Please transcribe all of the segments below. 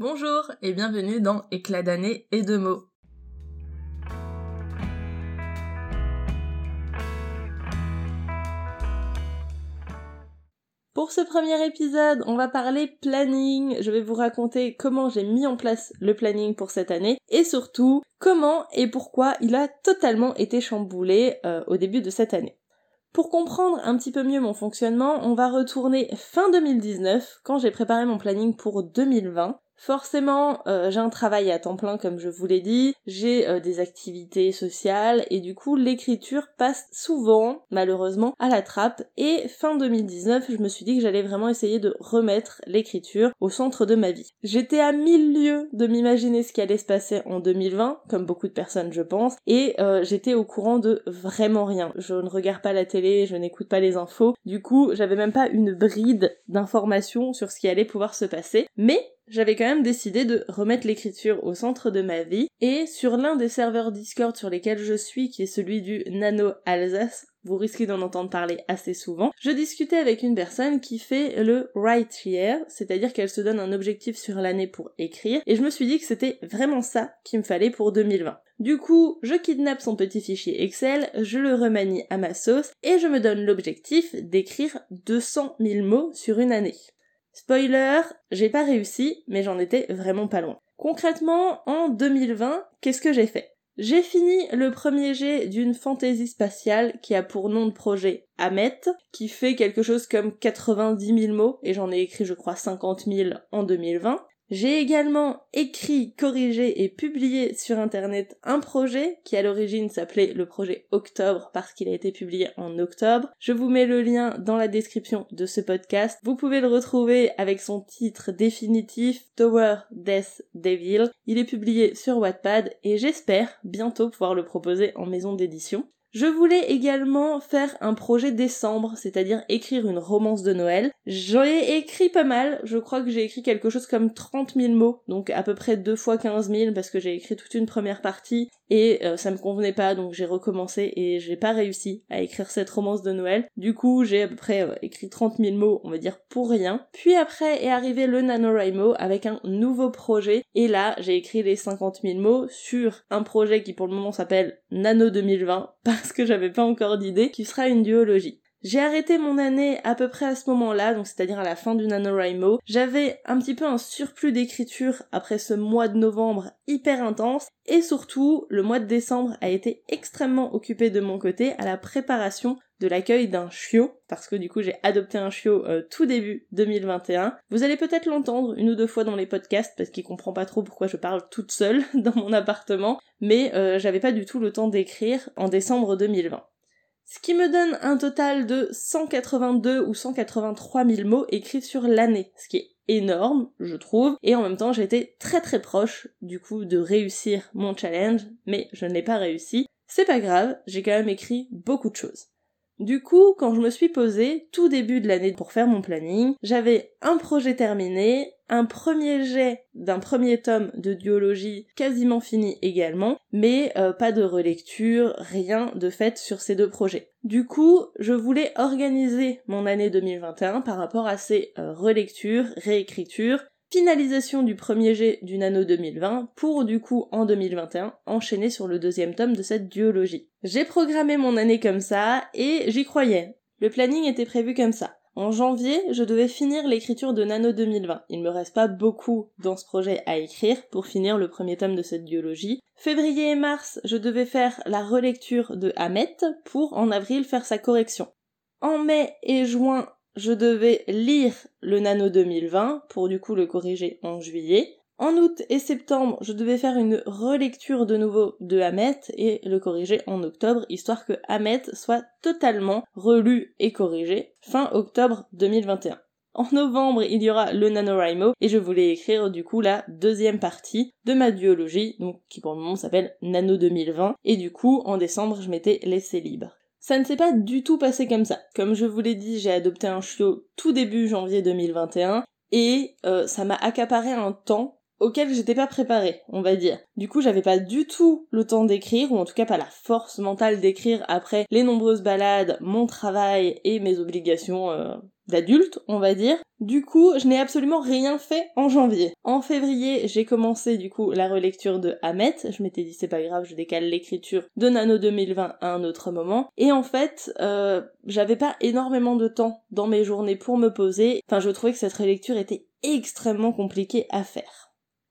Bonjour et bienvenue dans Éclat d'année et de mots. Pour ce premier épisode, on va parler planning. Je vais vous raconter comment j'ai mis en place le planning pour cette année et surtout comment et pourquoi il a totalement été chamboulé euh, au début de cette année. Pour comprendre un petit peu mieux mon fonctionnement, on va retourner fin 2019 quand j'ai préparé mon planning pour 2020 Forcément, euh, j'ai un travail à temps plein comme je vous l'ai dit, j'ai euh, des activités sociales et du coup l'écriture passe souvent, malheureusement, à la trappe. Et fin 2019 je me suis dit que j'allais vraiment essayer de remettre l'écriture au centre de ma vie. J'étais à mille lieues de m'imaginer ce qui allait se passer en 2020, comme beaucoup de personnes je pense, et euh, j'étais au courant de vraiment rien. Je ne regarde pas la télé, je n'écoute pas les infos, du coup j'avais même pas une bride d'informations sur ce qui allait pouvoir se passer, mais j'avais quand même décidé de remettre l'écriture au centre de ma vie et sur l'un des serveurs Discord sur lesquels je suis, qui est celui du Nano Alsace, vous risquez d'en entendre parler assez souvent, je discutais avec une personne qui fait le write year, c'est-à-dire qu'elle se donne un objectif sur l'année pour écrire, et je me suis dit que c'était vraiment ça qu'il me fallait pour 2020. Du coup, je kidnappe son petit fichier Excel, je le remanie à ma sauce, et je me donne l'objectif d'écrire 200 000 mots sur une année. Spoiler, j'ai pas réussi, mais j'en étais vraiment pas loin. Concrètement, en 2020, qu'est-ce que j'ai fait? J'ai fini le premier jet d'une fantaisie spatiale qui a pour nom de projet Ahmet, qui fait quelque chose comme 90 000 mots, et j'en ai écrit je crois 50 000 en 2020. J'ai également écrit, corrigé et publié sur internet un projet qui à l'origine s'appelait le projet Octobre parce qu'il a été publié en octobre. Je vous mets le lien dans la description de ce podcast. Vous pouvez le retrouver avec son titre définitif Tower Death Devil. Il est publié sur Wattpad et j'espère bientôt pouvoir le proposer en maison d'édition. Je voulais également faire un projet décembre, c'est-à-dire écrire une romance de Noël. J'en ai écrit pas mal, je crois que j'ai écrit quelque chose comme 30 000 mots, donc à peu près deux fois 15 000 parce que j'ai écrit toute une première partie et euh, ça me convenait pas donc j'ai recommencé et j'ai pas réussi à écrire cette romance de Noël. Du coup j'ai à peu près euh, écrit 30 000 mots, on va dire pour rien. Puis après est arrivé le NaNoWriMo avec un nouveau projet et là j'ai écrit les 50 000 mots sur un projet qui pour le moment s'appelle Nano 2020 parce que j'avais pas encore d'idée, qui sera une duologie. J'ai arrêté mon année à peu près à ce moment-là, donc c'est-à-dire à la fin du NaNoWriMo. J'avais un petit peu un surplus d'écriture après ce mois de novembre hyper intense, et surtout, le mois de décembre a été extrêmement occupé de mon côté à la préparation de l'accueil d'un chiot, parce que du coup j'ai adopté un chiot euh, tout début 2021. Vous allez peut-être l'entendre une ou deux fois dans les podcasts parce qu'il comprend pas trop pourquoi je parle toute seule dans mon appartement, mais euh, j'avais pas du tout le temps d'écrire en décembre 2020. Ce qui me donne un total de 182 ou 183 000 mots écrits sur l'année, ce qui est énorme, je trouve, et en même temps j'étais très très proche du coup de réussir mon challenge, mais je ne l'ai pas réussi. C'est pas grave, j'ai quand même écrit beaucoup de choses. Du coup, quand je me suis posée, tout début de l'année pour faire mon planning, j'avais un projet terminé, un premier jet d'un premier tome de duologie quasiment fini également, mais euh, pas de relecture, rien de fait sur ces deux projets. Du coup, je voulais organiser mon année 2021 par rapport à ces euh, relectures, réécritures, finalisation du premier jet du Nano 2020 pour du coup en 2021 enchaîner sur le deuxième tome de cette duologie. J'ai programmé mon année comme ça et j'y croyais. Le planning était prévu comme ça. En janvier, je devais finir l'écriture de Nano 2020. Il me reste pas beaucoup dans ce projet à écrire pour finir le premier tome de cette duologie. Février et mars, je devais faire la relecture de Hamet pour en avril faire sa correction. En mai et juin, je devais lire le Nano 2020 pour du coup le corriger en juillet. En août et septembre, je devais faire une relecture de nouveau de Hamet et le corriger en octobre, histoire que Hamet soit totalement relu et corrigé fin octobre 2021. En novembre, il y aura le NaNoWriMo et je voulais écrire du coup la deuxième partie de ma duologie, donc qui pour le moment s'appelle Nano 2020, et du coup en décembre je m'étais laissé libre. Ça ne s'est pas du tout passé comme ça. Comme je vous l'ai dit, j'ai adopté un chiot tout début janvier 2021 et euh, ça m'a accaparé un temps auquel j'étais pas préparée, on va dire. Du coup, j'avais pas du tout le temps d'écrire, ou en tout cas pas la force mentale d'écrire après les nombreuses balades, mon travail et mes obligations euh, d'adulte, on va dire. Du coup, je n'ai absolument rien fait en janvier. En février, j'ai commencé du coup la relecture de Hamet. Je m'étais dit c'est pas grave, je décale l'écriture de Nano 2020 à un autre moment. Et en fait, euh, j'avais pas énormément de temps dans mes journées pour me poser. Enfin, je trouvais que cette relecture était extrêmement compliquée à faire.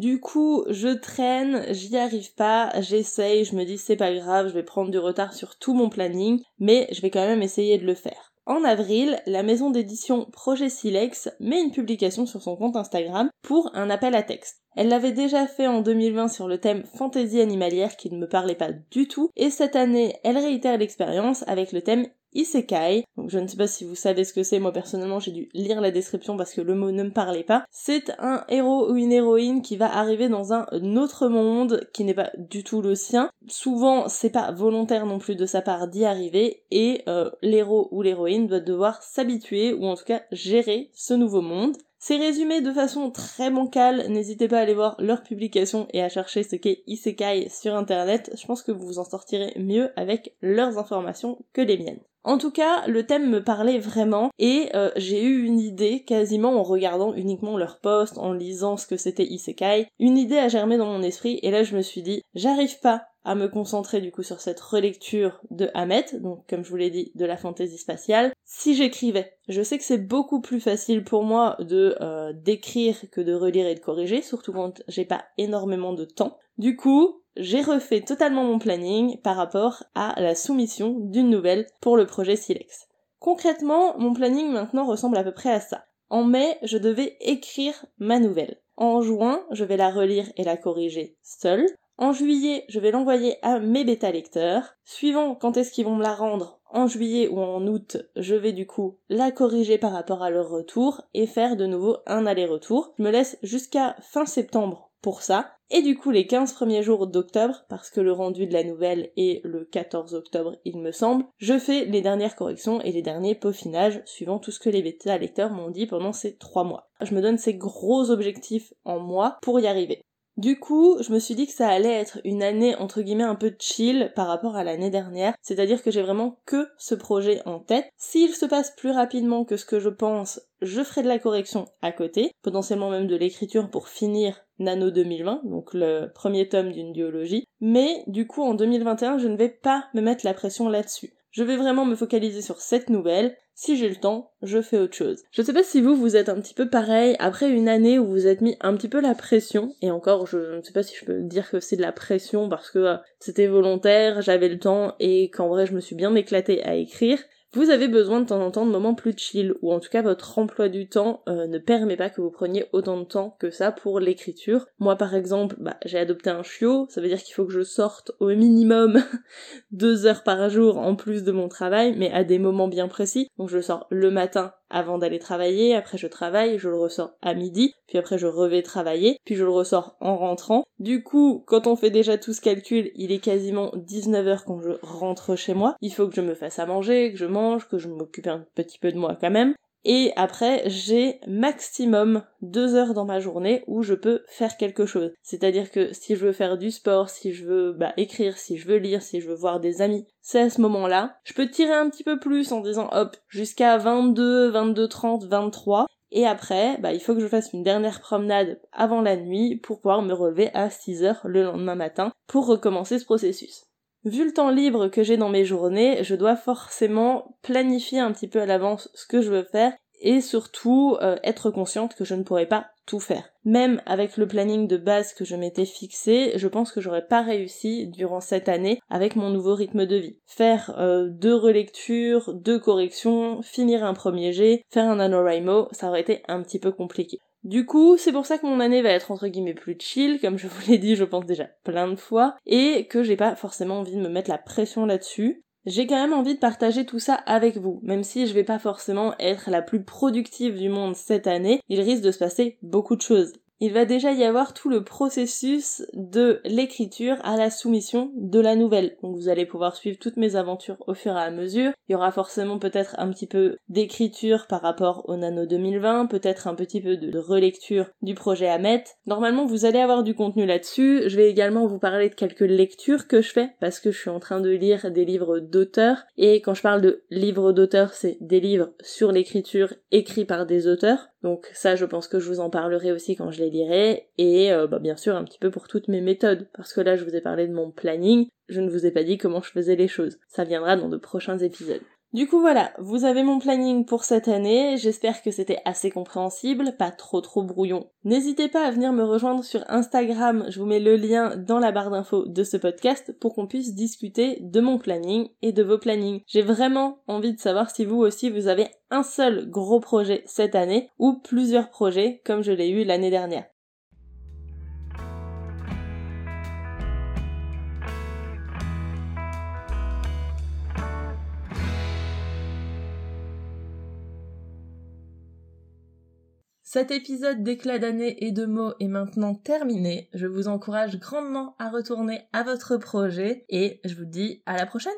Du coup, je traîne, j'y arrive pas, j'essaye, je me dis c'est pas grave, je vais prendre du retard sur tout mon planning, mais je vais quand même essayer de le faire. En avril, la maison d'édition Projet Silex met une publication sur son compte Instagram pour un appel à texte. Elle l'avait déjà fait en 2020 sur le thème fantaisie animalière qui ne me parlait pas du tout, et cette année, elle réitère l'expérience avec le thème Isekai. Donc je ne sais pas si vous savez ce que c'est, moi personnellement j'ai dû lire la description parce que le mot ne me parlait pas. C'est un héros ou une héroïne qui va arriver dans un autre monde qui n'est pas du tout le sien. Souvent c'est pas volontaire non plus de sa part d'y arriver et euh, l'héros ou l'héroïne doit devoir s'habituer ou en tout cas gérer ce nouveau monde. C'est résumé de façon très bancale, n'hésitez pas à aller voir leur publication et à chercher ce qu'est Isekai sur internet, je pense que vous vous en sortirez mieux avec leurs informations que les miennes. En tout cas, le thème me parlait vraiment et euh, j'ai eu une idée quasiment en regardant uniquement leurs posts, en lisant ce que c'était Isekai. Une idée a germé dans mon esprit et là je me suis dit, j'arrive pas à me concentrer du coup sur cette relecture de Hamet, donc comme je vous l'ai dit, de la fantaisie spatiale, si j'écrivais. Je sais que c'est beaucoup plus facile pour moi de euh, d'écrire que de relire et de corriger, surtout quand j'ai pas énormément de temps. Du coup, j'ai refait totalement mon planning par rapport à la soumission d'une nouvelle pour le projet Silex. Concrètement, mon planning maintenant ressemble à peu près à ça. En mai, je devais écrire ma nouvelle. En juin, je vais la relire et la corriger seule. En juillet, je vais l'envoyer à mes bêta lecteurs. Suivant quand est-ce qu'ils vont me la rendre, en juillet ou en août, je vais du coup la corriger par rapport à leur retour et faire de nouveau un aller-retour. Je me laisse jusqu'à fin septembre pour ça. Et du coup, les 15 premiers jours d'octobre, parce que le rendu de la nouvelle est le 14 octobre, il me semble, je fais les dernières corrections et les derniers peaufinages, suivant tout ce que les bêta lecteurs m'ont dit pendant ces 3 mois. Je me donne ces gros objectifs en mois pour y arriver. Du coup, je me suis dit que ça allait être une année entre guillemets un peu chill par rapport à l'année dernière, c'est-à-dire que j'ai vraiment que ce projet en tête. S'il se passe plus rapidement que ce que je pense, je ferai de la correction à côté, potentiellement même de l'écriture pour finir Nano 2020, donc le premier tome d'une duologie. Mais du coup, en 2021, je ne vais pas me mettre la pression là-dessus. Je vais vraiment me focaliser sur cette nouvelle, si j'ai le temps, je fais autre chose. Je sais pas si vous, vous êtes un petit peu pareil, après une année où vous êtes mis un petit peu la pression, et encore, je ne sais pas si je peux dire que c'est de la pression parce que euh, c'était volontaire, j'avais le temps, et qu'en vrai je me suis bien éclatée à écrire, vous avez besoin de temps en temps de moments plus chill, ou en tout cas votre emploi du temps euh, ne permet pas que vous preniez autant de temps que ça pour l'écriture. Moi par exemple, bah, j'ai adopté un chiot, ça veut dire qu'il faut que je sorte au minimum deux heures par jour en plus de mon travail, mais à des moments bien précis. Donc je sors le matin avant d'aller travailler, après je travaille, je le ressors à midi, puis après je revais travailler, puis je le ressors en rentrant. Du coup, quand on fait déjà tout ce calcul, il est quasiment 19h quand je rentre chez moi. Il faut que je me fasse à manger, que je mange, que je m'occupe un petit peu de moi quand même. Et après, j'ai maximum deux heures dans ma journée où je peux faire quelque chose. C'est-à-dire que si je veux faire du sport, si je veux bah, écrire, si je veux lire, si je veux voir des amis, c'est à ce moment-là. Je peux tirer un petit peu plus en disant hop, jusqu'à 22, 22, 30, 23. Et après, bah, il faut que je fasse une dernière promenade avant la nuit pour pouvoir me relever à 6 heures le lendemain matin pour recommencer ce processus. Vu le temps libre que j'ai dans mes journées, je dois forcément planifier un petit peu à l'avance ce que je veux faire et surtout euh, être consciente que je ne pourrais pas tout faire. Même avec le planning de base que je m'étais fixé, je pense que j'aurais pas réussi durant cette année avec mon nouveau rythme de vie. Faire euh, deux relectures, deux corrections, finir un premier jet, faire un NaNoWriMo, ça aurait été un petit peu compliqué. Du coup, c'est pour ça que mon année va être entre guillemets plus chill, comme je vous l'ai dit, je pense déjà plein de fois, et que j'ai pas forcément envie de me mettre la pression là-dessus. J'ai quand même envie de partager tout ça avec vous, même si je vais pas forcément être la plus productive du monde cette année, il risque de se passer beaucoup de choses. Il va déjà y avoir tout le processus de l'écriture à la soumission de la nouvelle. Donc vous allez pouvoir suivre toutes mes aventures au fur et à mesure. Il y aura forcément peut-être un petit peu d'écriture par rapport au Nano 2020, peut-être un petit peu de relecture du projet Ahmet. Normalement, vous allez avoir du contenu là-dessus. Je vais également vous parler de quelques lectures que je fais parce que je suis en train de lire des livres d'auteurs et quand je parle de livres d'auteurs, c'est des livres sur l'écriture écrits par des auteurs. Donc ça, je pense que je vous en parlerai aussi quand je les Et euh, bah, bien sûr, un petit peu pour toutes mes méthodes. Parce que là, je vous ai parlé de mon planning. Je ne vous ai pas dit comment je faisais les choses. Ça viendra dans de prochains épisodes. Du coup voilà, vous avez mon planning pour cette année, j'espère que c'était assez compréhensible, pas trop trop brouillon. N'hésitez pas à venir me rejoindre sur Instagram, je vous mets le lien dans la barre d'infos de ce podcast pour qu'on puisse discuter de mon planning et de vos plannings. J'ai vraiment envie de savoir si vous aussi vous avez un seul gros projet cette année ou plusieurs projets comme je l'ai eu l'année dernière. Cet épisode d'éclat d'année et de mots est maintenant terminé. Je vous encourage grandement à retourner à votre projet et je vous dis à la prochaine